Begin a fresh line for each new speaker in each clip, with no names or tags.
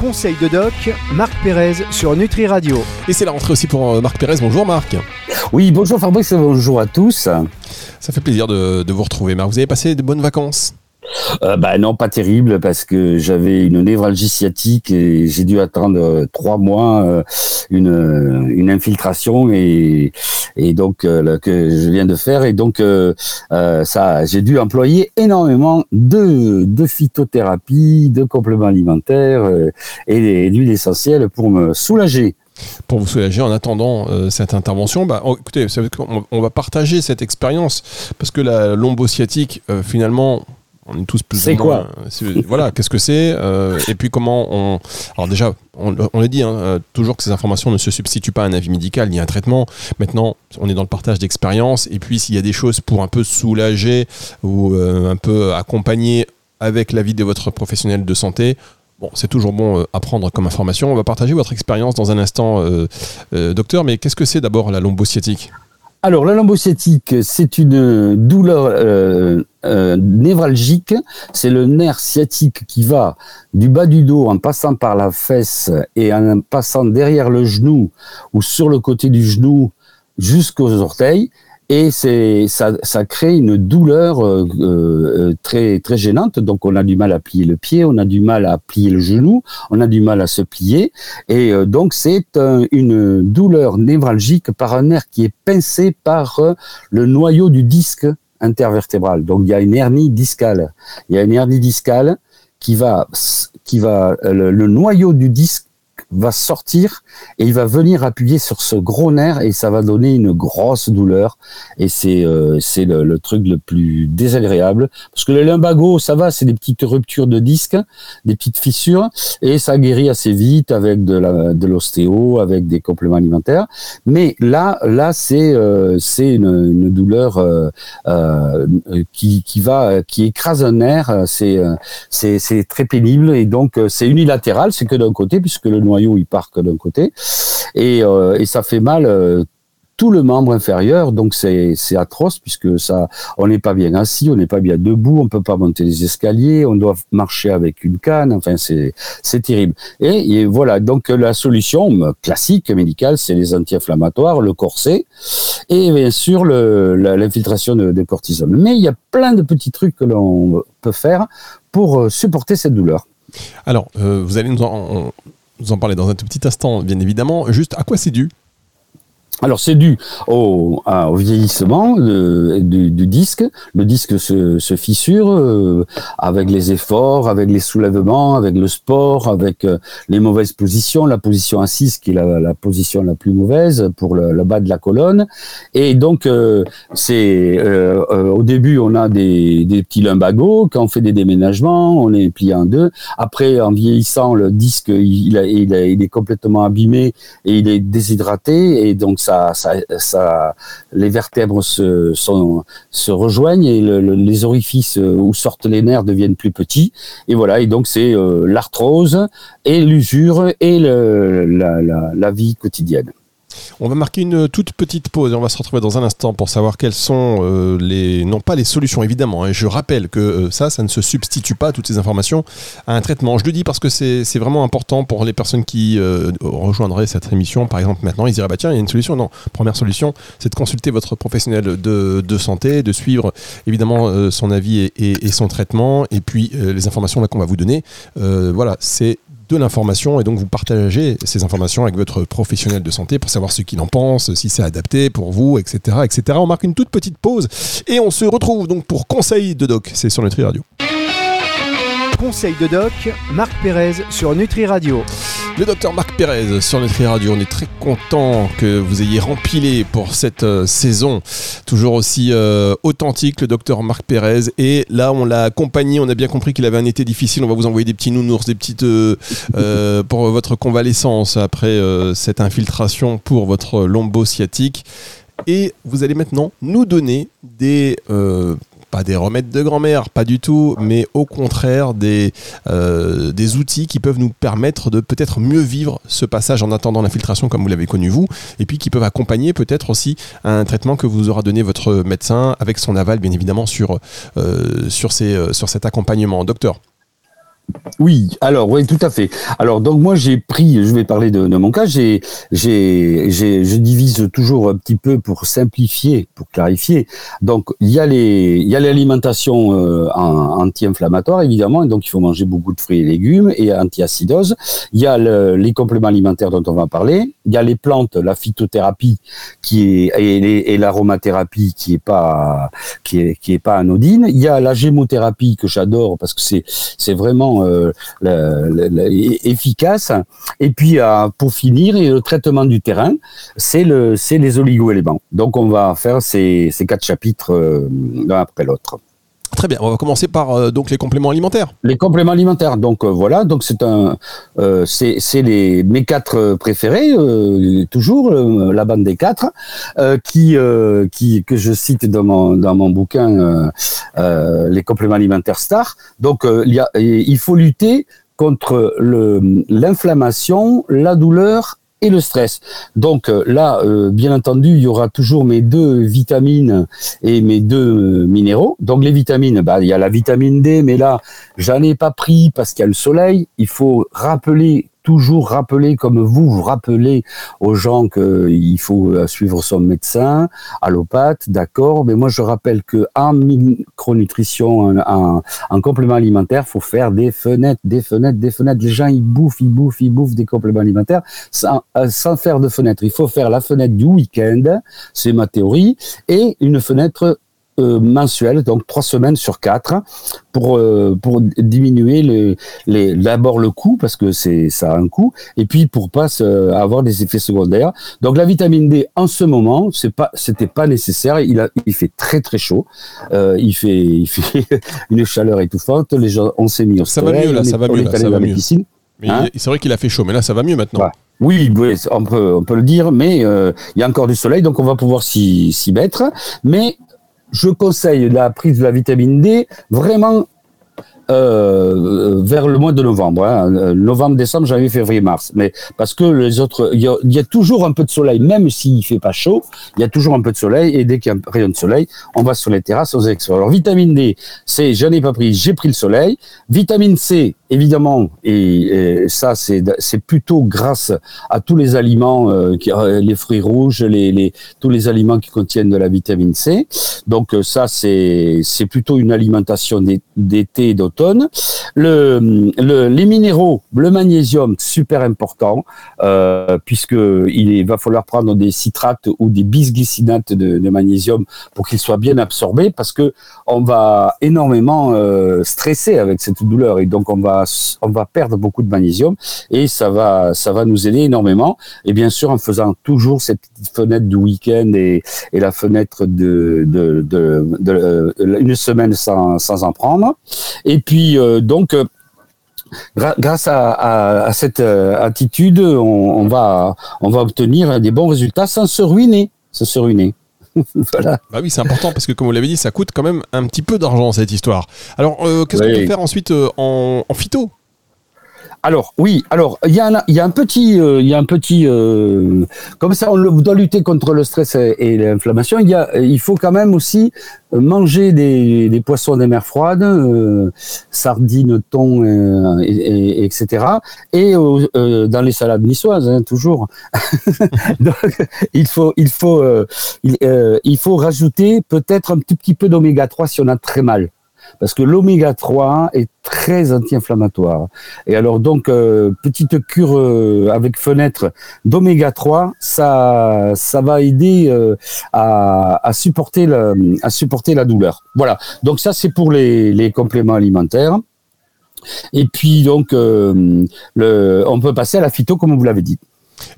Conseil de doc, Marc Pérez sur Nutri Radio.
Et c'est la rentrée aussi pour euh, Marc Pérez. Bonjour Marc.
Oui, bonjour Fabrice, bonjour à tous.
Ça fait plaisir de, de vous retrouver Marc. Vous avez passé de bonnes vacances?
Euh, bah non, pas terrible parce que j'avais une névralgie sciatique et j'ai dû attendre euh, trois mois euh, une, une infiltration et, et donc euh, que je viens de faire et donc ça j'ai dû employer énormément de, de phytothérapie, de compléments alimentaires et d'huiles essentielles pour me soulager
pour vous soulager en attendant cette intervention. Bah, écoutez, on, va partager cette expérience parce que la lombosciatique, finalement, on est tous plus
c'est quoi
voilà qu'est-ce que c'est euh, et puis comment on alors déjà on, on l'a dit hein, euh, toujours que ces informations ne se substituent pas à un avis médical ni à un traitement maintenant on est dans le partage d'expérience et puis s'il y a des choses pour un peu soulager ou euh, un peu accompagner avec l'avis de votre professionnel de santé Bon, c'est toujours bon à prendre comme information. On va partager votre expérience dans un instant, docteur. Mais qu'est-ce que c'est d'abord la lombosciatique
alors, la lambosciatique, c'est une douleur euh, euh, névralgique. C'est le nerf sciatique qui va du bas du dos en passant par la fesse et en passant derrière le genou ou sur le côté du genou jusqu'aux orteils et c'est ça, crée une douleur euh, euh, très très gênante. Donc on a du mal à plier le pied, on a du mal à plier le genou, on a du mal à se plier, et donc c'est une douleur névralgique par un nerf qui est pincé par le noyau du disque intervertébral. Donc il y a une hernie discale. Il y a une hernie discale qui va qui va le noyau du disque va sortir et il va venir appuyer sur ce gros nerf et ça va donner une grosse douleur. Et c'est euh, le, truc le plus désagréable. Parce que le lumbago ça va c'est des petites ruptures de disques des petites fissures et ça guérit assez vite avec de l'ostéo avec des compléments alimentaires. Mais là là c'est euh, une, douleur euh, qui qui va qui écrase un nerf. C'est c'est c'est très pénible et donc c'est unilatéral. C'est que d'un côté puisque le noyau il part d'un côté, et, euh, et, ça fait mal euh, tout le membre inférieur, donc c'est atroce puisque ça, on n'est pas bien assis, on n'est pas bien debout, on peut pas monter les escaliers, on doit marcher avec une canne, enfin c'est c'est terrible. Et, voilà, donc la solution classique médicale, c'est les anti-inflammatoires, le corset et bien sûr l'infiltration de, de cortisone. Mais il y a plein de petits trucs que l'on peut faire pour euh, supporter cette douleur.
Alors, vous allez nous en, vous en parlez dans un tout petit instant, bien évidemment. Juste, à quoi c'est dû?
Alors c'est dû au, vieillissement du, disque. Le disque se, fissure euh, avec les efforts, avec les soulèvements, avec le sport, avec euh, les mauvaises positions, la position assise qui est la, position la plus mauvaise pour le, bas de la colonne. Et donc euh, c'est au début on a des, petits lumbagos. Quand on fait des déménagements, on est plié en deux. Après en vieillissant, le disque il, il est complètement abîmé et il est déshydraté et donc ça ça, les vertèbres se, rejoignent et les orifices où sortent les nerfs deviennent plus petits. Et voilà, et donc c'est euh, l'arthrose et l'usure et la vie quotidienne.
On va marquer une toute petite pause et on va se retrouver dans un instant pour savoir quelles sont euh, les, non pas les solutions évidemment, et hein. je rappelle que euh, ça, ça ne se substitue pas, toutes ces informations, à un traitement. Je le dis parce que c'est vraiment important pour les personnes qui euh, rejoindraient cette émission, par exemple maintenant, ils diraient, bah tiens, il y a une solution. Non, première solution, c'est de consulter votre professionnel de, de santé, de suivre évidemment son avis et, et, son traitement, et puis les informations qu'on va vous donner. voilà, c'est de l'information et donc vous partagez ces informations avec votre professionnel de santé pour savoir ce qu'il en pense, si c'est adapté pour vous, etc., etc. On marque une toute petite pause et on se retrouve donc pour Conseil de Doc. C'est sur Nutri Radio.
Conseil de Doc, Marc Pérez sur Nutri Radio.
Le docteur Marc Pérez sur Nutri Radio. On est très content que vous ayez rempilé pour cette euh, saison. Toujours aussi euh, authentique, le docteur Marc Pérez. Et là, on l'a accompagné. On a bien compris qu'il avait un été difficile. On va vous envoyer des petits nounours, des petites euh, pour votre convalescence après cette infiltration pour votre lombo sciatique. Et vous allez maintenant nous donner des pas des remèdes de grand-mère, pas du tout, mais au contraire des, euh, des outils qui peuvent nous permettre de peut-être mieux vivre ce passage en attendant l'infiltration comme vous l'avez connu vous, et puis qui peuvent accompagner peut-être aussi un traitement que vous aura donné votre médecin avec son aval bien évidemment sur, euh, sur, ces, euh, sur cet accompagnement. Docteur
Oui, alors oui, tout à fait. Alors donc moi j'ai pris, je vais parler de, mon cas, j'ai, j'ai, j'ai, je divise toujours un petit peu pour simplifier, pour clarifier. Donc il y a les, il y a l'alimentation euh, anti-inflammatoire évidemment, et donc il faut manger beaucoup de fruits et légumes et anti-acidose. Il y a le, les compléments alimentaires dont on va parler. Il y a les plantes, la phytothérapie qui est et, et l'aromathérapie qui est pas qui est qui est pas anodine. Il y a la gémothérapie que j'adore parce que c'est c'est vraiment euh, efficace. Et puis pour finir, le traitement du terrain, c'est le c'est les oligo-éléments. Donc on va faire ces, ces quatre chapitres euh, l'un après l'autre.
Très bien, on va commencer par euh, donc les compléments alimentaires.
Les compléments alimentaires, donc voilà, donc c'est un, c'est les mes quatre préférés, toujours la bande des quatre, qui qui que je cite dans mon dans mon bouquin les compléments alimentaires Star. Donc il y a il faut lutter contre l'inflammation, la douleur et le stress. Donc euh, là, euh, bien entendu, il y aura toujours mes deux vitamines et mes deux minéraux. Donc les vitamines, bah, il y a la vitamine D, mais là, j'en ai pas pris parce qu'il y a le soleil. Il faut rappeler toujours rappeler, comme vous vous rappelez aux gens qu'il faut euh, suivre son médecin, allopathe, d'accord, mais moi je rappelle que en micronutrition, en, en, complément alimentaire, faut faire des fenêtres, des fenêtres, des fenêtres. Les gens ils bouffent, ils bouffent, ils bouffent des compléments alimentaires sans, euh, sans faire de fenêtre. Il faut faire la fenêtre du week-end, c'est ma théorie, et une fenêtre euh, mensuel, donc trois semaines sur quatre, pour euh, pour diminuer le, les d'abord le coût parce que c'est ça a un coût, et puis pour pas avoir des effets secondaires. Donc la vitamine D en ce moment, c'est pas c'était pas nécessaire. Il a il fait très très chaud, euh, il fait il fait une chaleur étouffante. Les gens on s'est mis au
ça va mieux là, ça va mieux là, ça va mieux. Hein c'est vrai qu'il a fait chaud, mais là ça va mieux maintenant.
Oui, on peut, on peut le dire, mais il y a encore du soleil, donc on va pouvoir s'y mettre. Mais je conseille la prise de la vitamine D vraiment euh, vers le mois de novembre, hein. novembre, décembre, janvier, février, mars. Mais parce que les autres, il y, a toujours un peu de soleil, même s'il fait pas chaud, il y a toujours un peu de soleil. Et dès qu'il y a un rayon de soleil, on va sur les terrasses aux extérieurs. Alors vitamine D, c'est j'en ai pas pris, j'ai pris le soleil. Vitamine C, évidemment, et, ça c'est plutôt grâce à tous les aliments, euh, euh, les fruits rouges, tous les aliments qui contiennent de la vitamine C. Donc euh, ça c'est plutôt une alimentation d'été et d'automne le, les minéraux, le magnésium, super important, euh, puisque va falloir prendre des citrates ou des bisglycinates de, magnésium pour qu'ils soient bien absorbés, parce que on va énormément stresser avec cette douleur et donc on va on va perdre beaucoup de magnésium et ça va ça va nous aider énormément. Et bien sûr en faisant toujours cette petite fenêtre du week-end et, la fenêtre de, euh, une semaine sans, sans en prendre. Et puis euh, donc euh, grâce à, cette attitude, on, va, on va obtenir des bons résultats sans se ruiner. Sans se ruiner.
voilà. Bah oui, c'est important parce que comme vous l'avez dit, ça coûte quand même un petit peu d'argent cette histoire. Alors, qu'est-ce qu'on peut faire ensuite en, en, phyto?
Alors oui, alors il y a un, il y a un petit, euh, il y a un petit, euh, comme ça on doit lutter contre le stress et, l'inflammation. Il faut quand même aussi manger des, poissons des mers froides, euh, sardines, thon, et, etc. Et dans les salades niçoises, hein, toujours. Il faut, il faut, il, il faut rajouter peut-être un tout petit peu d'oméga 3 si on a très mal parce que l'oméga 3 est très anti-inflammatoire. Et alors donc euh, petite cure euh, avec fenêtre d'oméga 3, ça ça va aider euh, à, à, supporter la, à supporter la douleur. Voilà. Donc ça c'est pour les, les compléments alimentaires. Et puis donc le, on peut passer à la phyto comme vous l'avez dit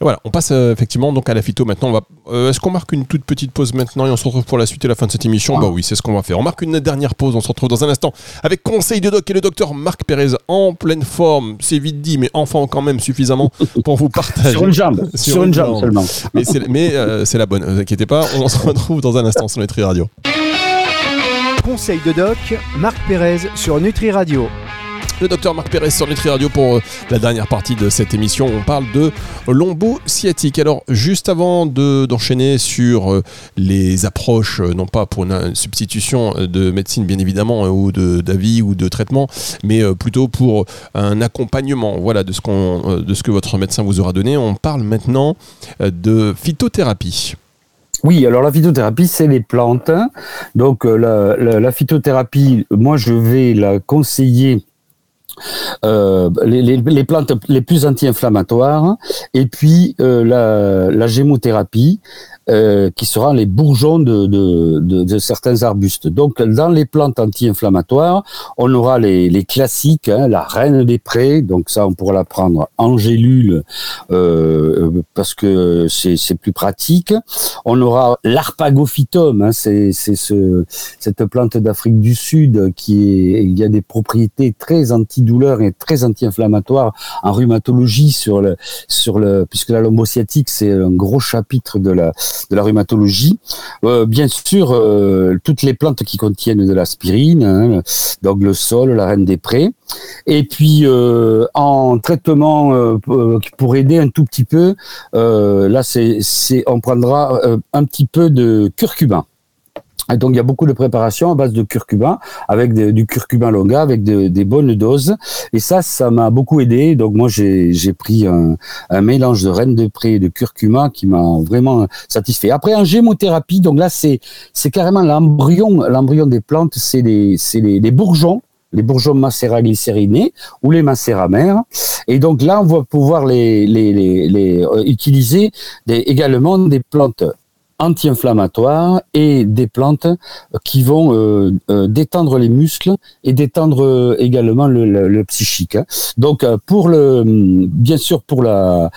voilà, on passe euh, effectivement donc à la phyto maintenant. Euh, est-ce qu'on marque une toute petite pause maintenant et on se retrouve pour la suite et la fin de cette émission? Bah oui, c'est ce qu'on va faire. On marque une dernière pause, on se retrouve dans un instant avec Conseil de Doc et le docteur Marc Pérez en pleine forme. C'est vite dit, mais enfin quand même suffisamment pour vous partager.
sur une jambe, sur, une, jambe, seulement.
Mais euh, c'est la bonne, ne vous inquiétez pas, on se retrouve dans un instant sur Nutri Radio.
Conseil de Doc, Marc Pérez sur Nutri Radio.
Le docteur Marc Pérez sur Nutri Radio pour euh, la dernière partie de cette émission. On parle de lombo sciatique. Alors, juste avant d'enchaîner sur euh, les approches, euh, non pas pour une substitution de médecine bien évidemment, ou d'avis ou de traitement, mais plutôt pour un accompagnement voilà, de, ce de ce que votre médecin vous aura donné, on parle maintenant de phytothérapie.
Oui, alors la phytothérapie, c'est les plantes. Donc la, la, phytothérapie, moi je vais la conseiller euh, les, plantes les plus anti-inflammatoires, et puis euh, la, gémothérapie, euh, qui sera les bourgeons de, de, certains arbustes. Donc, dans les plantes anti-inflammatoires, on aura les, classiques, hein, la reine des prés, donc ça, on pourra la prendre en gélule parce que c'est plus pratique. On aura l'arpagophytum, hein, c'est ce, cette plante d'Afrique du Sud qui a des propriétés très antidouleurs et très anti-inflammatoires en rhumatologie sur le, sur le, puisque la lombosciatique c'est un gros chapitre de la de la rhumatologie. Euh, bien sûr, euh, toutes les plantes qui contiennent de l'aspirine, hein, donc le sol, la reine des prés. Et puis euh, en traitement pour aider un tout petit peu, là c'est on prendra un petit peu de curcuma. Donc il y a beaucoup de préparations à base de curcuma, avec du curcuma longa, avec des bonnes doses. Et ça, ça m'a beaucoup aidé. Donc moi j'ai pris un, mélange de reine de pré et de curcuma qui m'a vraiment satisfait. Après en gémothérapie, donc là c'est carrément l'embryon l'embryon des plantes, c'est les c'est les, bourgeons les bourgeons macéra glycérinés ou les macéramères. Et donc là, on va pouvoir les, les, les, les euh, utiliser des, également des plantes anti-inflammatoires et des plantes qui vont euh, euh, détendre les muscles et détendre euh, également le, psychique. Hein. Donc pour le, bien sûr pour la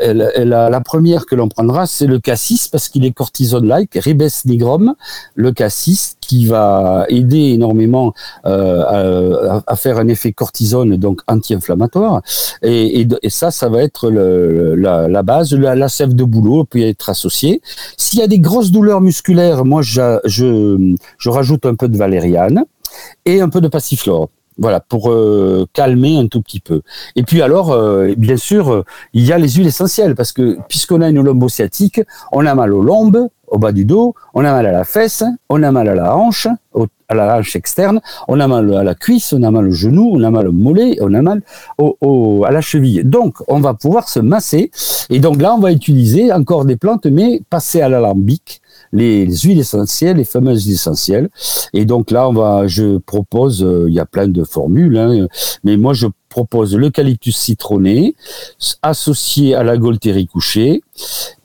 la, la, première que l'on prendra, c'est le cassis parce qu'il est cortisone-like, ribes nigrum, le cassis qui va aider énormément euh, à, faire un effet cortisone, donc anti-inflammatoire. Et, et, ça, ça va être la, base. La, la, sève de boulot peut être associée. S'il y a des grosses douleurs musculaires, moi, je, je, je rajoute un peu de valériane et un peu de passiflore. Voilà, pour euh, calmer un tout petit peu. Et puis alors, euh, bien sûr, euh, il y a les huiles essentielles, parce que puisqu'on a une lombosciatique, on a mal aux lombes, au bas du dos, on a mal à la fesse, on a mal à la hanche, à la hanche externe, on a mal à la cuisse, on a mal au genou, on a mal au mollet, on a mal à la cheville. Donc, on va pouvoir se masser. Et donc là, on va utiliser encore des plantes, mais passer à l'alambic, les, huiles essentielles, les fameuses huiles essentielles. Et donc là, on va, je propose, euh, il y a plein de formules, hein, mais moi je propose l'eucalyptus citronné associé à la golterie couchée,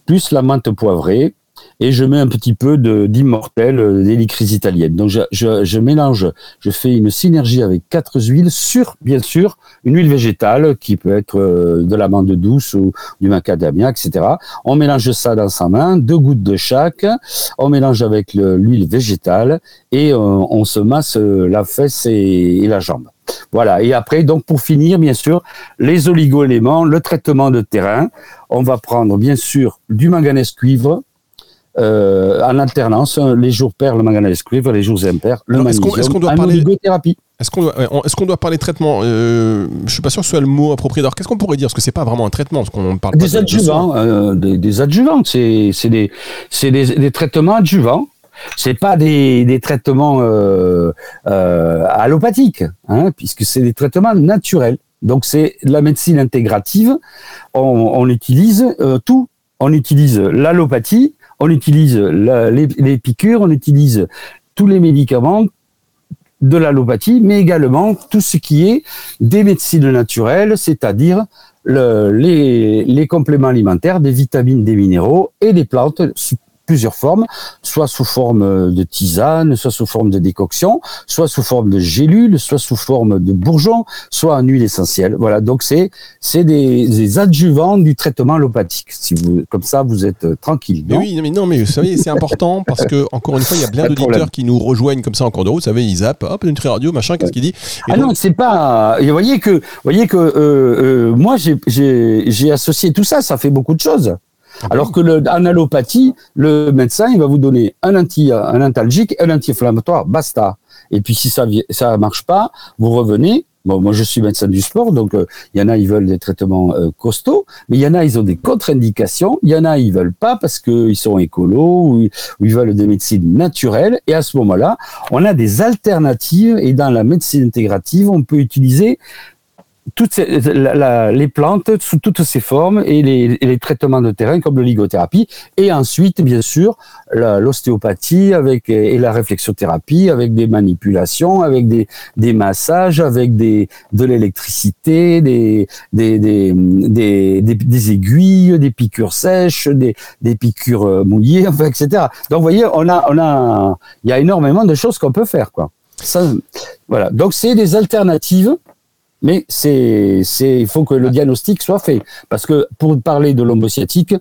plus la menthe poivrée, et je mets un petit peu d'immortel, euh, d'hélicrise italienne. Donc je, je, je, mélange, je fais une synergie avec quatre huiles sur, bien sûr, une huile végétale qui peut être euh, de l'amande douce ou du macadamia, etc. On mélange ça dans sa main, deux gouttes de chaque. On mélange avec l'huile végétale et on, euh, on, se masse la fesse et, et la jambe. Voilà. Et après, donc pour finir, bien sûr, les oligo-éléments, le traitement de terrain. On va prendre bien sûr du manganèse cuivre, euh, en alternance, les jours pairs, le manganèse cuivre, les jours impairs, le magnésium, est-ce qu'on doit parler
Est-ce qu'on doit, est qu'on doit parler traitement euh, Je suis pas sûr que ce soit le mot approprié. Alors, qu'est-ce qu'on pourrait dire? Parce que c'est pas vraiment un traitement, parce qu'on parle
des adjuvants, euh, des, adjuvants. C'est, des, c'est des, traitements adjuvants. C'est pas des, des traitements euh, euh, allopathiques, hein, puisque c'est des traitements naturels. Donc c'est la médecine intégrative. On, on utilise euh, tout. On utilise l'allopathie, on utilise les, piqûres, on utilise tous les médicaments de l'allopathie, mais également tout ce qui est des médecines naturelles, c'est-à-dire les, les, compléments alimentaires, des vitamines, des minéraux et des plantes plusieurs formes, soit sous forme de tisane, soit sous forme de décoction, soit sous forme de gélule, soit sous forme de bourgeon, soit en huile essentielle. Voilà, donc c'est c'est des, des, adjuvants du traitement allopathique. Si vous comme ça, vous êtes euh, tranquille.
Non oui, mais non, mais vous savez, c'est important parce que encore une fois, il y a plein d'auditeurs qui nous rejoignent comme ça en cours de route. Vous savez, ils zappent, hop, une radio, machin, qu'est-ce qu'il dit
Ah non, c'est pas. Vous voyez que, voyez que euh, euh, moi, j'ai associé tout ça. Ça fait beaucoup de choses. Alors que en allopathie, le médecin, il va vous donner un anti, un antalgique, un anti-inflammatoire, basta. Et puis si ça ça marche pas, vous revenez, Bon, moi je suis médecin du sport, donc euh, il y en a ils veulent des traitements euh, costauds, mais il y en a ils ont des contre-indications, il y en a ils veulent pas parce qu'ils sont écolos ou, ou, ils veulent des médecines naturelles. Et à ce moment-là, on a des alternatives et dans la médecine intégrative, on peut utiliser toutes ces, les plantes sous toutes ces formes et les, traitements de terrain comme l'oligothérapie et ensuite bien sûr l'ostéopathie avec et la réflexothérapie avec des manipulations avec des, des massages avec des de l'électricité des des, des des, des, aiguilles des piqûres sèches des, des piqûres euh, mouillées enfin etc donc vous voyez on a on a il y a énormément de choses qu'on peut faire quoi. Ça voilà. Donc c'est des alternatives mais c'est, c'est, il faut que le diagnostic soit fait. Parce que pour parler de l'homme sciatique,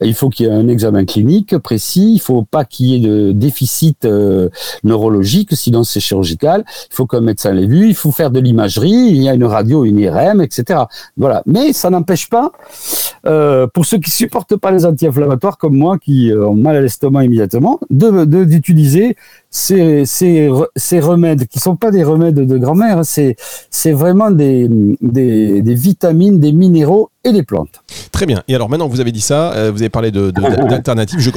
il faut qu'il y ait un examen clinique précis. Il faut pas qu'il y ait de déficit euh, neurologique, sinon c'est chirurgical. Il faut qu'un médecin l'ait vu. Il faut faire de l'imagerie. Il y a une radio, une IRM, etc. Voilà. Mais ça n'empêche pas, euh, pour ceux qui supportent pas les anti-inflammatoires comme moi, qui euh, ont mal à l'estomac immédiatement, de, d'utiliser ces, remèdes qui sont pas des remèdes de grand-mère. C'est, c'est vraiment des, des, des, vitamines, des minéraux et des plantes.
Très bien. Et alors maintenant que vous avez dit ça, euh, vous avez parlé de, d'alternatives. Je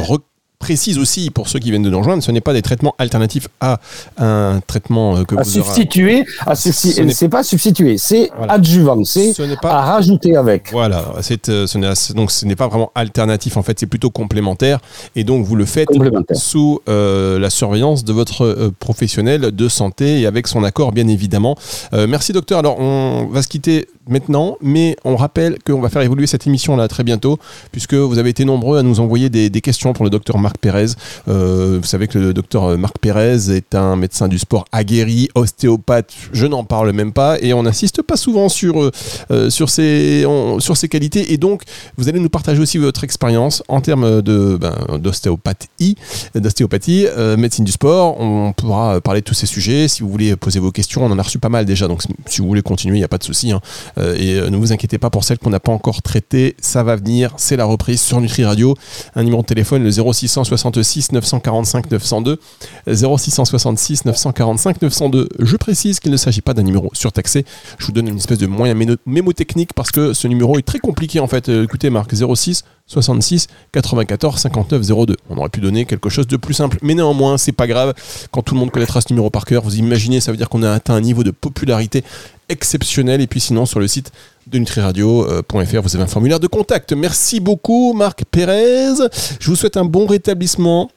précise aussi pour ceux qui viennent de nous rejoindre, ce n'est pas des traitements alternatifs à un traitement euh, que
à
vous
substituer, à c'est pas substituer, c'est adjuvant, c'est pas... à rajouter avec.
Voilà, c'est euh, ce donc ce n'est pas vraiment alternatif en fait, c'est plutôt complémentaire et donc vous le faites sous euh, la surveillance de votre professionnel de santé et avec son accord bien évidemment. merci docteur. Alors on va se quitter maintenant, mais on rappelle qu'on va faire évoluer cette émission là très bientôt, puisque vous avez été nombreux à nous envoyer des, questions pour le docteur Marc Pérez. Euh, vous savez que le docteur Marc Pérez est un médecin du sport aguerri, ostéopathe, je n'en parle même pas, et on n'insiste pas souvent sur, euh, euh, sur, ses, sur qualités, et donc vous allez nous partager aussi votre expérience en termes de, ben, d'ostéopathie, d'ostéopathie médecine du sport. On pourra parler de tous ces sujets. Si vous voulez poser vos questions, on en a reçu pas mal déjà, donc si vous voulez continuer, il n'y a pas de souci. Hein. Euh, et euh, ne vous inquiétez pas pour celles qu'on n'a pas encore traitées, ça va venir, c'est la reprise sur Nutri Radio. Un numéro de téléphone, le 0666 945 902. 0666 945 902. Je précise qu'il ne s'agit pas d'un numéro surtaxé. Je vous donne une espèce de moyen mémotechnique parce que ce numéro est très compliqué en fait. Euh, écoutez, Marc, 06 66 94 59 02. On aurait pu donner quelque chose de plus simple, mais néanmoins, c'est pas grave. Quand tout le monde connaîtra ce numéro par cœur, vous imaginez, ça veut dire qu'on a atteint un niveau de popularité exceptionnel. Et puis sinon, sur le site de nutriradio.fr, vous avez un formulaire de contact. Merci beaucoup, Marc Pérez. Je vous souhaite un bon rétablissement.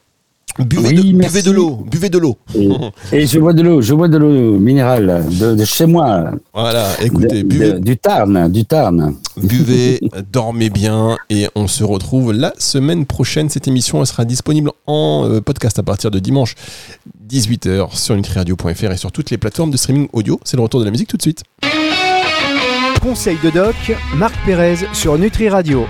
Buvez, de, l'eau, buvez de l'eau.
Et, je bois de l'eau, je bois de l'eau minérale de, chez moi.
Voilà, écoutez, buvez.
du Tarn, du Tarn.
Buvez, dormez bien et on se retrouve la semaine prochaine. Cette émission elle sera disponible en euh, podcast à partir de dimanche 18h sur nutriradio.fr et sur toutes les plateformes de streaming audio. C'est le retour de la musique tout de suite.
Conseil de doc, Marc Pérez sur Nutri Radio.